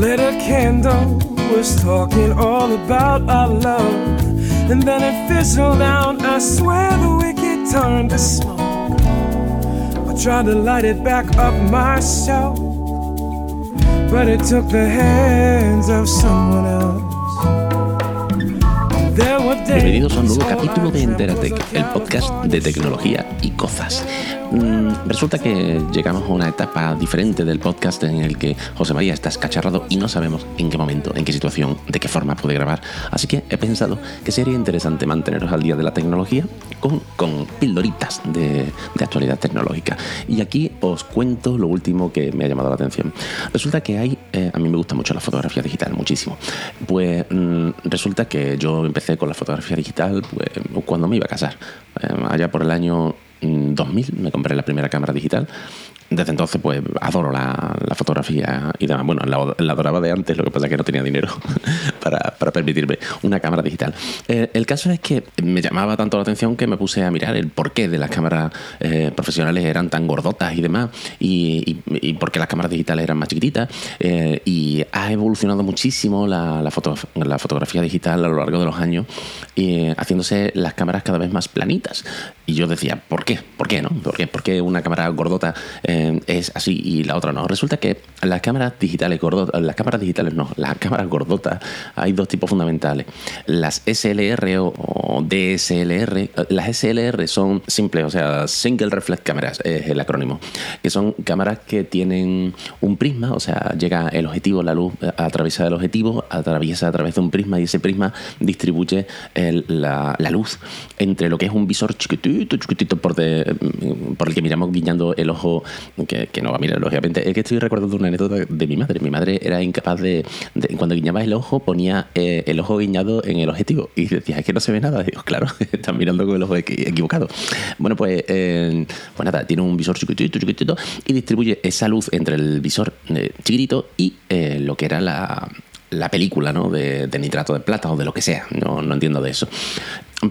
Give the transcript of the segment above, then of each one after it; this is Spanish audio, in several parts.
lit a candle, was talking all about our love. And then it fizzled out. I swear the wicked turned to smoke. I tried to light it back up myself, but it took the hands of someone else. Bienvenidos a un nuevo capítulo de Enteratec, el podcast de tecnología y cosas. Mm, resulta que llegamos a una etapa diferente del podcast en el que José María está escacharrado y no sabemos en qué momento, en qué situación, de qué forma puede grabar. Así que he pensado que sería interesante manteneros al día de la tecnología con, con pildoritas de, actualidad tecnológica. Y aquí os cuento lo último que me ha llamado la atención. Resulta que hay, eh, a mí me gusta mucho la fotografía digital, muchísimo. Pues mm, resulta que yo empecé con la fotografía digital pues, cuando me iba a casar, eh, allá por el año 2000 me compré la primera cámara digital desde entonces, pues adoro la, fotografía y demás. Bueno, la, adoraba de antes, lo que pasa es que no tenía dinero para, permitirme una cámara digital. Eh, el caso es que me llamaba tanto la atención que me puse a mirar el porqué de las cámaras eh, profesionales eran tan gordotas y demás, y, y, por qué las cámaras digitales eran más chiquititas. Eh, y ha evolucionado muchísimo la, la, fotografía digital a lo largo de los años, haciéndose las cámaras cada vez más planitas. Y yo decía, ¿por qué? ¿Por qué no? ¿Por qué, ¿Por qué una cámara gordota? Eh, es así y la otra no. Resulta que las cámaras digitales gordotas, las cámaras digitales no, las cámaras gordotas, hay dos tipos fundamentales. Las SLR o, DSLR, las SLR son simples, o sea, Single Reflex Cameras es el acrónimo, que son cámaras que tienen un prisma, o sea, llega el objetivo, la luz atraviesa el objetivo, atraviesa a través de un prisma y ese prisma distribuye la, luz entre lo que es un visor chiquitito, chiquitito por, por el que miramos guiñando el ojo que, no va a mirar, lógicamente. Es que estoy recordando una anécdota de mi madre. Mi madre era incapaz de. cuando guiñaba el ojo, ponía eh, el ojo guiñado en el objetivo. Y decía, es que no se ve nada. digo, claro, están mirando con el ojo equivocado. Bueno, pues, eh, pues nada, tiene un visor chiquitito, chiquitito, y distribuye esa luz entre el visor eh, chiquitito y lo que era la la película ¿no? de, nitrato de plata o de lo que sea, no, no, entiendo de eso.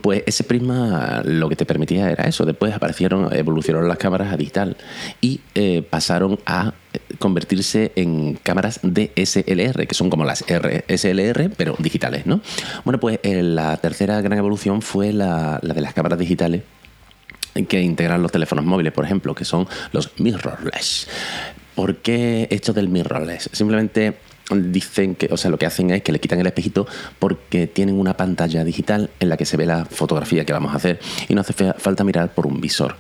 Pues ese prisma lo que te permitía era eso. Después aparecieron, evolucionaron las cámaras a digital y eh, pasaron a convertirse en cámaras DSLR, que son como las SLR, pero digitales, ¿no? Bueno, pues eh, la tercera gran evolución fue la, la de las cámaras digitales que integran los teléfonos móviles, por ejemplo, que son los mirrorless. ¿Por qué esto del mirrorless? Simplemente dicen que, o sea, lo que hacen es que le quitan el espejito porque tienen una pantalla digital en la que se ve la fotografía que vamos a hacer y no hace falta mirar por un visor.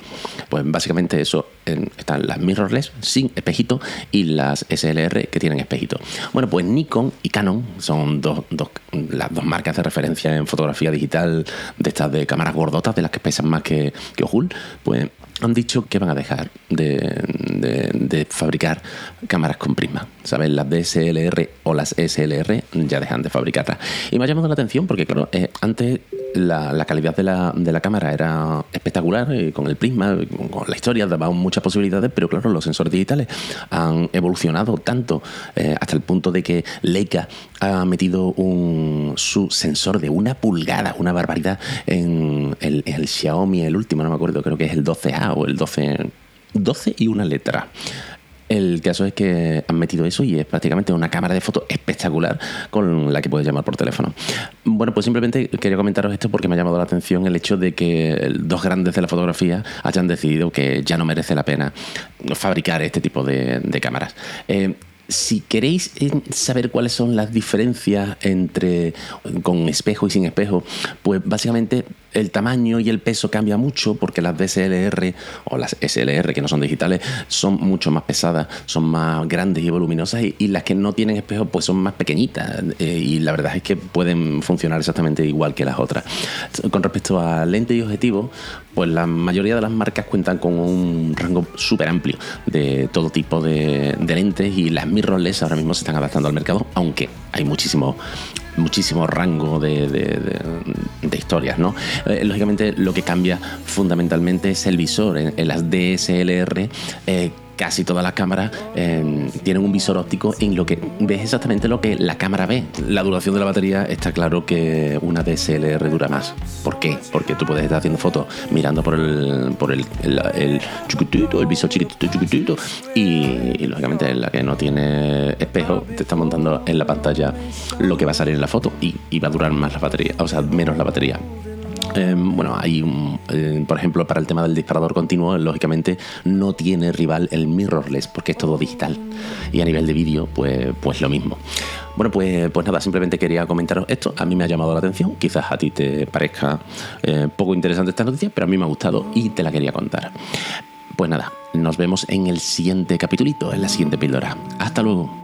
Pues básicamente eso están las mirrorless sin espejito y las SLR que tienen espejito. Bueno, pues Nikon y Canon son dos, las dos marcas de referencia en fotografía digital de estas de cámaras gordotas, de las que pesan más que, que Ojul, pues han dicho que van a dejar de, fabricar cámaras con prisma. ¿Sabes? Las DSLR o las SLR ya dejan de fabricarlas. Y me ha llamado la atención porque, claro, eh, antes la, calidad de la, de la, cámara era espectacular, con el prisma, con la historia daban muchas posibilidades, pero claro, los sensores digitales han evolucionado tanto eh, hasta el punto de que Leica ha metido un, su sensor de una pulgada, una barbaridad, en el, el Xiaomi, el último, no me acuerdo, creo que es el 12A o el 12... 12 y una letra. El caso es que han metido eso y es prácticamente una cámara de fotos espectacular con la que puedes llamar por teléfono. Bueno, pues simplemente quería comentaros esto porque me ha llamado la atención el hecho de que dos grandes de la fotografía hayan decidido que ya no merece la pena fabricar este tipo de, cámaras. Eh, si queréis eh, saber cuáles son las diferencias entre con espejo y sin espejo, pues básicamente el tamaño y el peso cambia mucho porque las DSLR o las SLR que no son digitales son mucho más pesadas, son más grandes y voluminosas y, las que no tienen espejo pues son más pequeñitas eh, y la verdad es que pueden funcionar exactamente igual que las otras. Con respecto a lente y objetivo, pues la mayoría de las marcas cuentan con un rango súper amplio de todo tipo de, lentes y las mirrorless ahora mismo se están adaptando al mercado, aunque hay muchísimo muchísimo rango de, historias, ¿no? Eh, lógicamente lo que cambia fundamentalmente es el visor. En, las DSLR eh, casi todas las cámaras eh, tienen un visor óptico en lo que ves exactamente lo que la cámara ve. La duración de la batería está claro que una DSLR dura más. ¿Por qué? Porque tú puedes estar haciendo fotos mirando por el, por el, chiquitito, el visor chiquitito, chiquitito, y, lógicamente la que no tiene espejo te está montando en la pantalla lo que va a salir en la foto y, y va a durar más la batería, o sea, menos la batería. Em, bueno, hay, eh, por ejemplo, para el tema del disparador continuo, lógicamente no tiene rival el mirrorless porque es todo digital. Y a nivel de vídeo, pues, pues lo mismo. Bueno, pues, pues nada, simplemente quería comentaros esto. A mí me ha llamado la atención. Quizás a ti te parezca eh, poco interesante esta noticia, pero a mí me ha gustado y te la quería contar. Pues nada, nos vemos en el siguiente capítulito, en la siguiente píldora. Hasta luego.